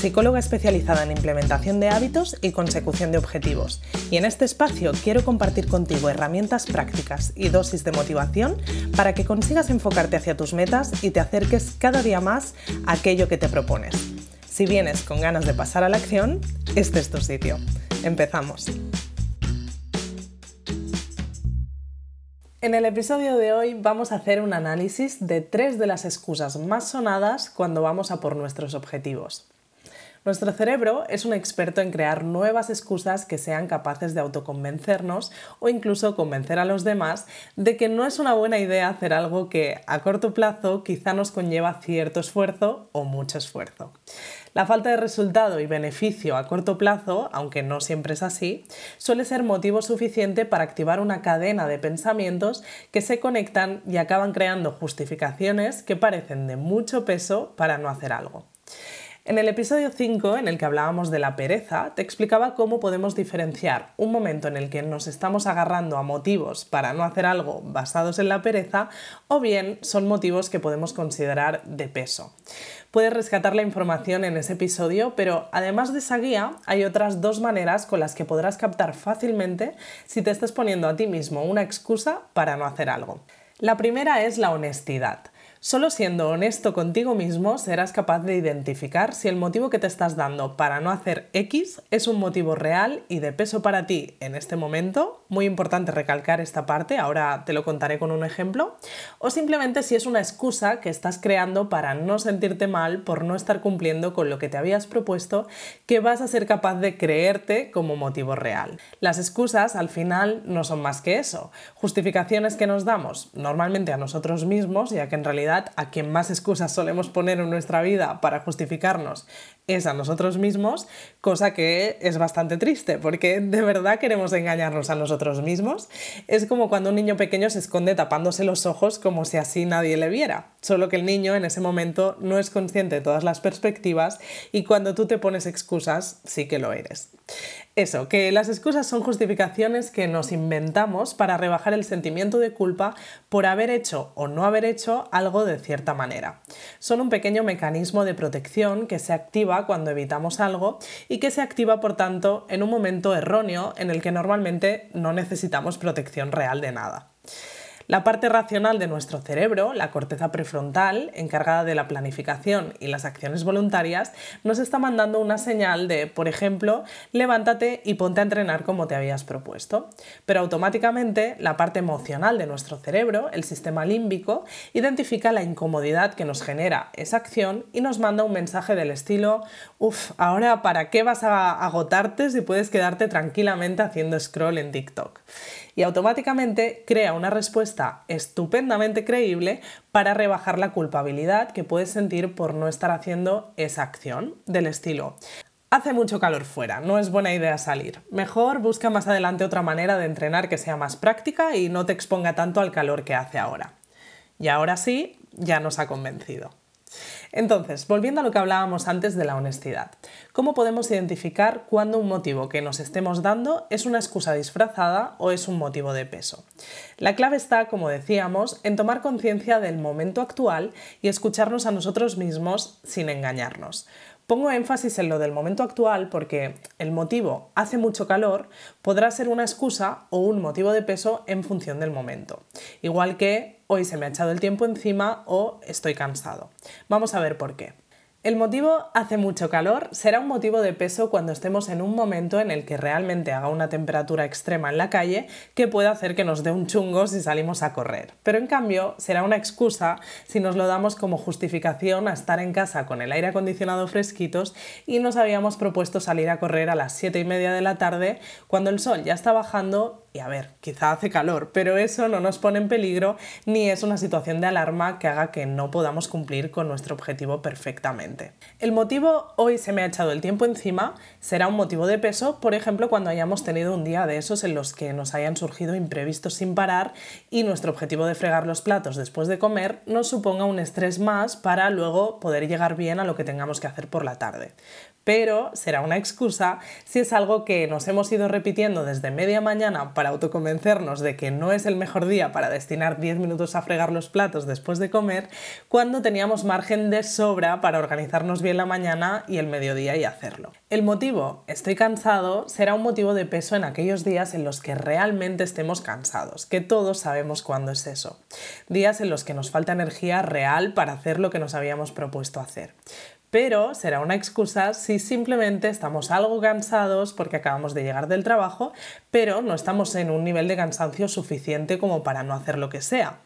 psicóloga especializada en implementación de hábitos y consecución de objetivos, y en este espacio quiero compartir contigo herramientas prácticas y dosis de motivación para que consigas enfocarte hacia tus metas y te acerques cada día más a aquello que te propones. Si vienes con ganas de pasar a la acción, este es tu sitio. Empezamos. En el episodio de hoy vamos a hacer un análisis de tres de las excusas más sonadas cuando vamos a por nuestros objetivos. Nuestro cerebro es un experto en crear nuevas excusas que sean capaces de autoconvencernos o incluso convencer a los demás de que no es una buena idea hacer algo que a corto plazo quizá nos conlleva cierto esfuerzo o mucho esfuerzo. La falta de resultado y beneficio a corto plazo, aunque no siempre es así, suele ser motivo suficiente para activar una cadena de pensamientos que se conectan y acaban creando justificaciones que parecen de mucho peso para no hacer algo. En el episodio 5, en el que hablábamos de la pereza, te explicaba cómo podemos diferenciar un momento en el que nos estamos agarrando a motivos para no hacer algo basados en la pereza o bien son motivos que podemos considerar de peso. Puedes rescatar la información en ese episodio, pero además de esa guía hay otras dos maneras con las que podrás captar fácilmente si te estás poniendo a ti mismo una excusa para no hacer algo. La primera es la honestidad. Solo siendo honesto contigo mismo serás capaz de identificar si el motivo que te estás dando para no hacer X es un motivo real y de peso para ti en este momento, muy importante recalcar esta parte, ahora te lo contaré con un ejemplo, o simplemente si es una excusa que estás creando para no sentirte mal por no estar cumpliendo con lo que te habías propuesto que vas a ser capaz de creerte como motivo real. Las excusas al final no son más que eso, justificaciones que nos damos normalmente a nosotros mismos, ya que en realidad a quien más excusas solemos poner en nuestra vida para justificarnos es a nosotros mismos, cosa que es bastante triste, porque de verdad queremos engañarnos a nosotros mismos. Es como cuando un niño pequeño se esconde tapándose los ojos como si así nadie le viera, solo que el niño en ese momento no es consciente de todas las perspectivas y cuando tú te pones excusas sí que lo eres. Eso, que las excusas son justificaciones que nos inventamos para rebajar el sentimiento de culpa por haber hecho o no haber hecho algo de cierta manera. Son un pequeño mecanismo de protección que se activa cuando evitamos algo y que se activa, por tanto, en un momento erróneo en el que normalmente no necesitamos protección real de nada. La parte racional de nuestro cerebro, la corteza prefrontal, encargada de la planificación y las acciones voluntarias, nos está mandando una señal de, por ejemplo, levántate y ponte a entrenar como te habías propuesto. Pero automáticamente la parte emocional de nuestro cerebro, el sistema límbico, identifica la incomodidad que nos genera esa acción y nos manda un mensaje del estilo, uff, ahora ¿para qué vas a agotarte si puedes quedarte tranquilamente haciendo scroll en TikTok? Y automáticamente crea una respuesta estupendamente creíble para rebajar la culpabilidad que puedes sentir por no estar haciendo esa acción del estilo. Hace mucho calor fuera, no es buena idea salir. Mejor busca más adelante otra manera de entrenar que sea más práctica y no te exponga tanto al calor que hace ahora. Y ahora sí, ya nos ha convencido. Entonces, volviendo a lo que hablábamos antes de la honestidad, ¿cómo podemos identificar cuándo un motivo que nos estemos dando es una excusa disfrazada o es un motivo de peso? La clave está, como decíamos, en tomar conciencia del momento actual y escucharnos a nosotros mismos sin engañarnos. Pongo énfasis en lo del momento actual porque el motivo hace mucho calor podrá ser una excusa o un motivo de peso en función del momento. Igual que hoy se me ha echado el tiempo encima o estoy cansado. Vamos a ver por qué. El motivo hace mucho calor será un motivo de peso cuando estemos en un momento en el que realmente haga una temperatura extrema en la calle que pueda hacer que nos dé un chungo si salimos a correr. Pero en cambio será una excusa si nos lo damos como justificación a estar en casa con el aire acondicionado fresquitos y nos habíamos propuesto salir a correr a las 7 y media de la tarde cuando el sol ya está bajando y a ver, quizá hace calor, pero eso no nos pone en peligro ni es una situación de alarma que haga que no podamos cumplir con nuestro objetivo perfectamente. El motivo hoy se me ha echado el tiempo encima será un motivo de peso, por ejemplo, cuando hayamos tenido un día de esos en los que nos hayan surgido imprevistos sin parar y nuestro objetivo de fregar los platos después de comer nos suponga un estrés más para luego poder llegar bien a lo que tengamos que hacer por la tarde. Pero será una excusa si es algo que nos hemos ido repitiendo desde media mañana para autoconvencernos de que no es el mejor día para destinar 10 minutos a fregar los platos después de comer, cuando teníamos margen de sobra para organizarnos bien la mañana y el mediodía y hacerlo. El motivo, estoy cansado, será un motivo de peso en aquellos días en los que realmente estemos cansados, que todos sabemos cuándo es eso. Días en los que nos falta energía real para hacer lo que nos habíamos propuesto hacer pero será una excusa si simplemente estamos algo cansados porque acabamos de llegar del trabajo, pero no estamos en un nivel de cansancio suficiente como para no hacer lo que sea.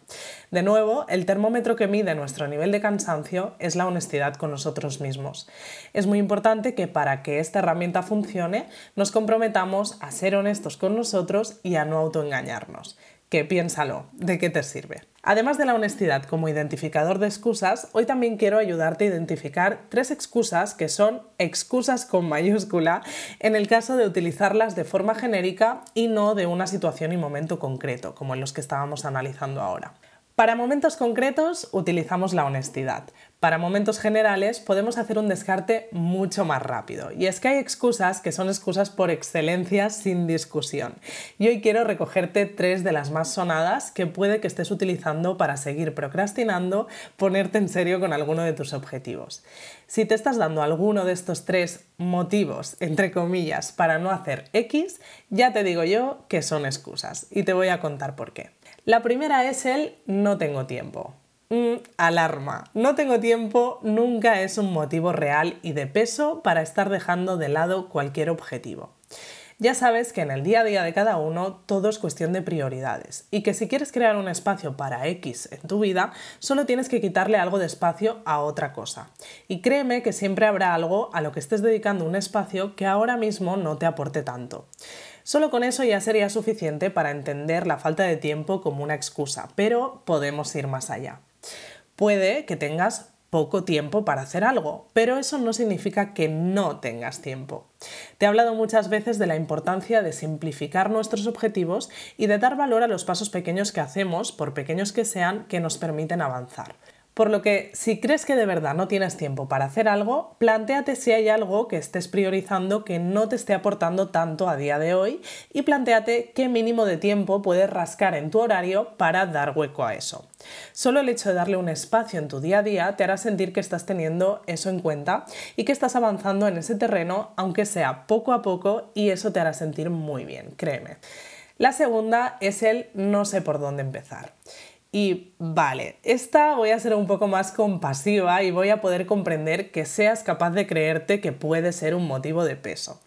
De nuevo, el termómetro que mide nuestro nivel de cansancio es la honestidad con nosotros mismos. Es muy importante que para que esta herramienta funcione nos comprometamos a ser honestos con nosotros y a no autoengañarnos que piénsalo, ¿de qué te sirve? Además de la honestidad como identificador de excusas, hoy también quiero ayudarte a identificar tres excusas que son excusas con mayúscula en el caso de utilizarlas de forma genérica y no de una situación y momento concreto, como en los que estábamos analizando ahora. Para momentos concretos utilizamos la honestidad. Para momentos generales podemos hacer un descarte mucho más rápido. Y es que hay excusas que son excusas por excelencia sin discusión. Y hoy quiero recogerte tres de las más sonadas que puede que estés utilizando para seguir procrastinando, ponerte en serio con alguno de tus objetivos. Si te estás dando alguno de estos tres motivos, entre comillas, para no hacer X, ya te digo yo que son excusas. Y te voy a contar por qué. La primera es el no tengo tiempo. Alarma. No tengo tiempo nunca es un motivo real y de peso para estar dejando de lado cualquier objetivo. Ya sabes que en el día a día de cada uno todo es cuestión de prioridades y que si quieres crear un espacio para X en tu vida, solo tienes que quitarle algo de espacio a otra cosa. Y créeme que siempre habrá algo a lo que estés dedicando un espacio que ahora mismo no te aporte tanto. Solo con eso ya sería suficiente para entender la falta de tiempo como una excusa, pero podemos ir más allá. Puede que tengas poco tiempo para hacer algo, pero eso no significa que no tengas tiempo. Te he hablado muchas veces de la importancia de simplificar nuestros objetivos y de dar valor a los pasos pequeños que hacemos, por pequeños que sean, que nos permiten avanzar. Por lo que, si crees que de verdad no tienes tiempo para hacer algo, planteate si hay algo que estés priorizando que no te esté aportando tanto a día de hoy y planteate qué mínimo de tiempo puedes rascar en tu horario para dar hueco a eso. Solo el hecho de darle un espacio en tu día a día te hará sentir que estás teniendo eso en cuenta y que estás avanzando en ese terreno, aunque sea poco a poco, y eso te hará sentir muy bien, créeme. La segunda es el no sé por dónde empezar. Y vale, esta voy a ser un poco más compasiva y voy a poder comprender que seas capaz de creerte que puede ser un motivo de peso.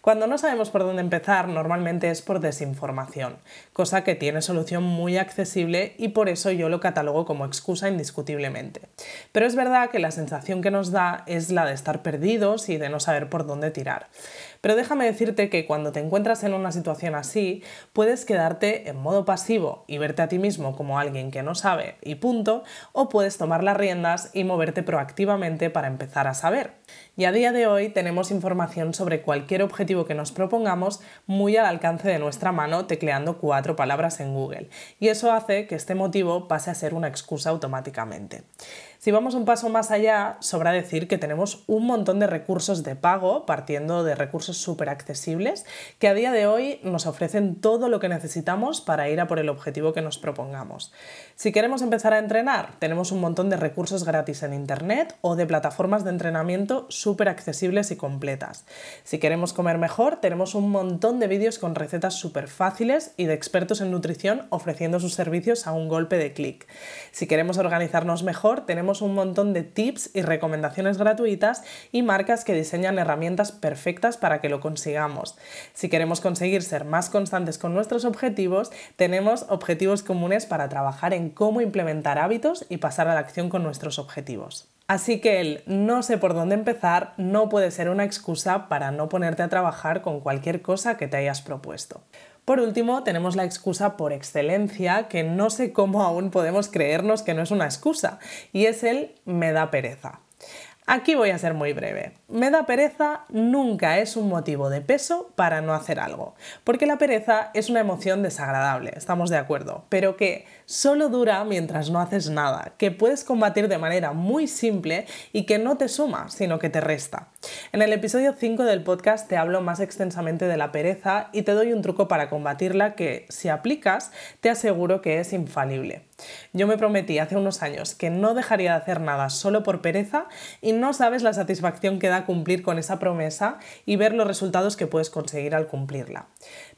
Cuando no sabemos por dónde empezar, normalmente es por desinformación, cosa que tiene solución muy accesible y por eso yo lo catalogo como excusa indiscutiblemente. Pero es verdad que la sensación que nos da es la de estar perdidos y de no saber por dónde tirar. Pero déjame decirte que cuando te encuentras en una situación así, puedes quedarte en modo pasivo y verte a ti mismo como alguien que no sabe y punto, o puedes tomar las riendas y moverte proactivamente para empezar a saber. Y a día de hoy tenemos información sobre cualquier objetivo que nos propongamos muy al alcance de nuestra mano tecleando cuatro palabras en Google. Y eso hace que este motivo pase a ser una excusa automáticamente. Si vamos un paso más allá, sobra decir que tenemos un montón de recursos de pago, partiendo de recursos súper accesibles, que a día de hoy nos ofrecen todo lo que necesitamos para ir a por el objetivo que nos propongamos. Si queremos empezar a entrenar, tenemos un montón de recursos gratis en Internet o de plataformas de entrenamiento súper accesibles y completas. Si queremos comer mejor, tenemos un montón de vídeos con recetas súper fáciles y de expertos en nutrición ofreciendo sus servicios a un golpe de clic. Si queremos organizarnos mejor, tenemos un montón de tips y recomendaciones gratuitas y marcas que diseñan herramientas perfectas para que lo consigamos. Si queremos conseguir ser más constantes con nuestros objetivos, tenemos objetivos comunes para trabajar en cómo implementar hábitos y pasar a la acción con nuestros objetivos. Así que el no sé por dónde empezar no puede ser una excusa para no ponerte a trabajar con cualquier cosa que te hayas propuesto. Por último, tenemos la excusa por excelencia, que no sé cómo aún podemos creernos que no es una excusa, y es el me da pereza. Aquí voy a ser muy breve. Me da pereza nunca es un motivo de peso para no hacer algo, porque la pereza es una emoción desagradable, estamos de acuerdo, pero que solo dura mientras no haces nada, que puedes combatir de manera muy simple y que no te suma, sino que te resta. En el episodio 5 del podcast te hablo más extensamente de la pereza y te doy un truco para combatirla que, si aplicas, te aseguro que es infalible. Yo me prometí hace unos años que no dejaría de hacer nada solo por pereza y no sabes la satisfacción que da cumplir con esa promesa y ver los resultados que puedes conseguir al cumplirla.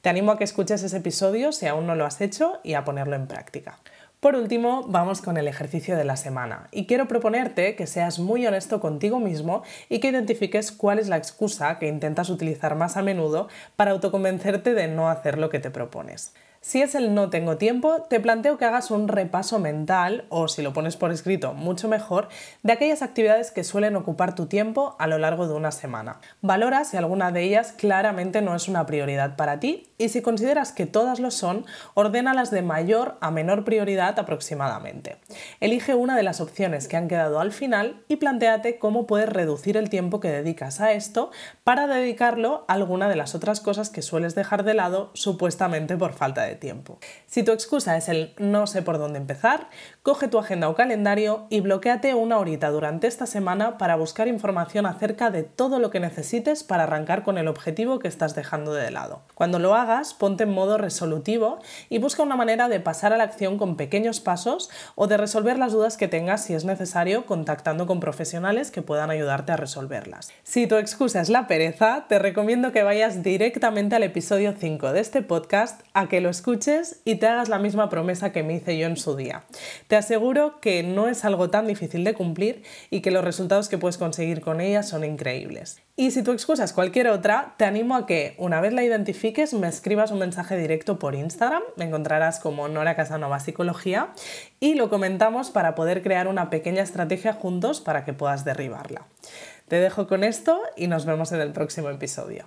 Te animo a que escuches ese episodio si aún no lo has hecho y a ponerlo en práctica. Por último, vamos con el ejercicio de la semana y quiero proponerte que seas muy honesto contigo mismo y que identifiques cuál es la excusa que intentas utilizar más a menudo para autoconvencerte de no hacer lo que te propones. Si es el no tengo tiempo, te planteo que hagas un repaso mental, o si lo pones por escrito, mucho mejor, de aquellas actividades que suelen ocupar tu tiempo a lo largo de una semana. Valora si alguna de ellas claramente no es una prioridad para ti y si consideras que todas lo son, ordénalas de mayor a menor prioridad aproximadamente. Elige una de las opciones que han quedado al final y planteate cómo puedes reducir el tiempo que dedicas a esto para dedicarlo a alguna de las otras cosas que sueles dejar de lado supuestamente por falta de tiempo. Si tu excusa es el no sé por dónde empezar, coge tu agenda o calendario y bloqueate una horita durante esta semana para buscar información acerca de todo lo que necesites para arrancar con el objetivo que estás dejando de lado. Cuando lo hagas, ponte en modo resolutivo y busca una manera de pasar a la acción con pequeños pasos o de resolver las dudas que tengas si es necesario contactando con profesionales que puedan ayudarte a resolverlas. Si tu excusa es la pereza, te recomiendo que vayas directamente al episodio 5 de este podcast a que lo escuches y te hagas la misma promesa que me hice yo en su día. Te aseguro que no es algo tan difícil de cumplir y que los resultados que puedes conseguir con ella son increíbles. Y si tu excusa es cualquier otra, te animo a que una vez la identifiques me escribas un mensaje directo por Instagram, me encontrarás como Nora Casanova Psicología y lo comentamos para poder crear una pequeña estrategia juntos para que puedas derribarla. Te dejo con esto y nos vemos en el próximo episodio.